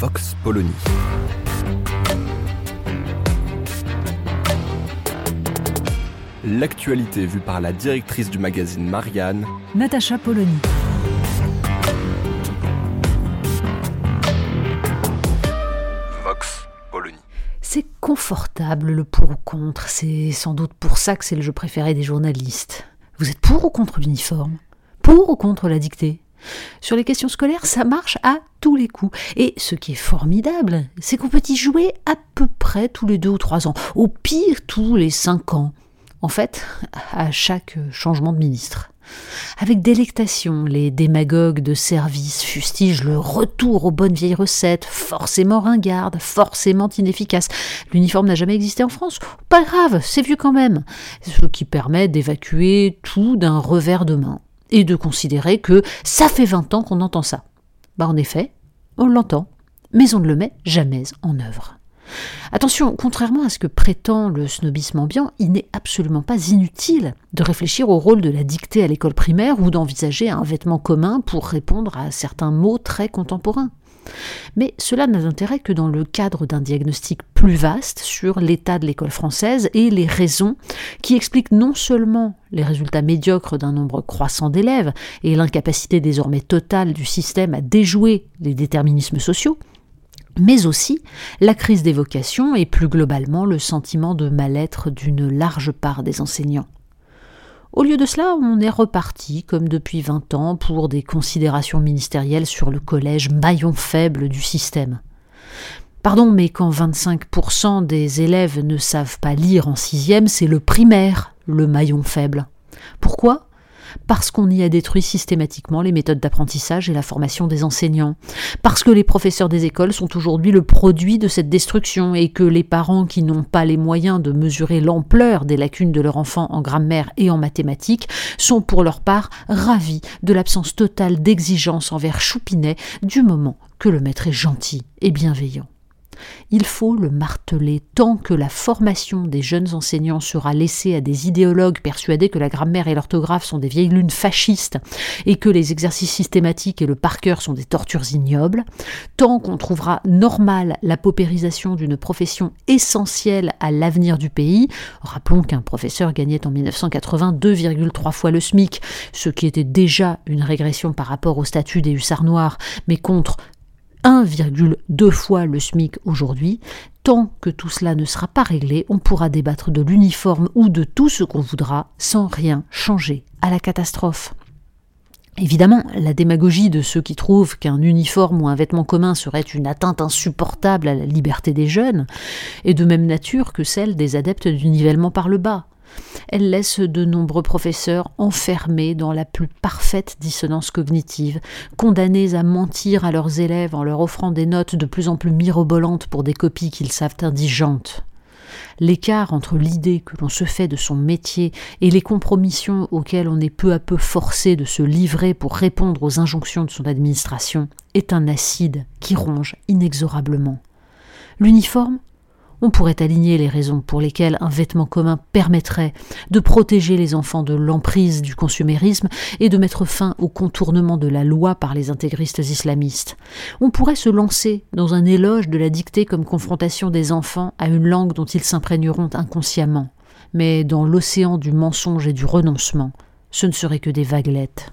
Vox Polony. L'actualité vue par la directrice du magazine Marianne, Natacha Polony. Vox Polony. C'est confortable le pour ou contre. C'est sans doute pour ça que c'est le jeu préféré des journalistes. Vous êtes pour ou contre l'uniforme? Pour ou contre la dictée? Sur les questions scolaires, ça marche à tous les coups. Et ce qui est formidable, c'est qu'on peut y jouer à peu près tous les deux ou trois ans. Au pire, tous les cinq ans. En fait, à chaque changement de ministre. Avec délectation, les démagogues de service fustigent le retour aux bonnes vieilles recettes, forcément ringardes, forcément inefficaces. L'uniforme n'a jamais existé en France Pas grave, c'est vieux quand même. Ce qui permet d'évacuer tout d'un revers de main et de considérer que ça fait 20 ans qu'on entend ça. Bah en effet, on l'entend, mais on ne le met jamais en œuvre. Attention, contrairement à ce que prétend le snobisme ambiant, il n'est absolument pas inutile de réfléchir au rôle de la dictée à l'école primaire ou d'envisager un vêtement commun pour répondre à certains mots très contemporains. Mais cela n'a d'intérêt que dans le cadre d'un diagnostic plus vaste sur l'état de l'école française et les raisons qui expliquent non seulement les résultats médiocres d'un nombre croissant d'élèves et l'incapacité désormais totale du système à déjouer les déterminismes sociaux, mais aussi la crise des vocations et plus globalement le sentiment de mal-être d'une large part des enseignants. Au lieu de cela, on est reparti, comme depuis 20 ans, pour des considérations ministérielles sur le collège maillon faible du système. Pardon, mais quand 25% des élèves ne savent pas lire en sixième, c'est le primaire, le maillon faible. Pourquoi? Parce qu'on y a détruit systématiquement les méthodes d'apprentissage et la formation des enseignants, parce que les professeurs des écoles sont aujourd'hui le produit de cette destruction et que les parents qui n'ont pas les moyens de mesurer l'ampleur des lacunes de leur enfant en grammaire et en mathématiques sont pour leur part ravis de l'absence totale d'exigence envers Choupinet du moment que le maître est gentil et bienveillant. Il faut le marteler tant que la formation des jeunes enseignants sera laissée à des idéologues persuadés que la grammaire et l'orthographe sont des vieilles lunes fascistes et que les exercices systématiques et le par cœur sont des tortures ignobles, tant qu'on trouvera normale la paupérisation d'une profession essentielle à l'avenir du pays. Rappelons qu'un professeur gagnait en 1980 2,3 fois le SMIC, ce qui était déjà une régression par rapport au statut des hussards noirs, mais contre 1,2 fois le SMIC aujourd'hui. Tant que tout cela ne sera pas réglé, on pourra débattre de l'uniforme ou de tout ce qu'on voudra sans rien changer à la catastrophe. Évidemment, la démagogie de ceux qui trouvent qu'un uniforme ou un vêtement commun serait une atteinte insupportable à la liberté des jeunes est de même nature que celle des adeptes du nivellement par le bas. Elle laisse de nombreux professeurs enfermés dans la plus parfaite dissonance cognitive, condamnés à mentir à leurs élèves en leur offrant des notes de plus en plus mirobolantes pour des copies qu'ils savent indigentes. L'écart entre l'idée que l'on se fait de son métier et les compromissions auxquelles on est peu à peu forcé de se livrer pour répondre aux injonctions de son administration est un acide qui ronge inexorablement. L'uniforme on pourrait aligner les raisons pour lesquelles un vêtement commun permettrait de protéger les enfants de l'emprise du consumérisme et de mettre fin au contournement de la loi par les intégristes islamistes. On pourrait se lancer dans un éloge de la dictée comme confrontation des enfants à une langue dont ils s'imprégneront inconsciemment. Mais dans l'océan du mensonge et du renoncement, ce ne serait que des vaguelettes.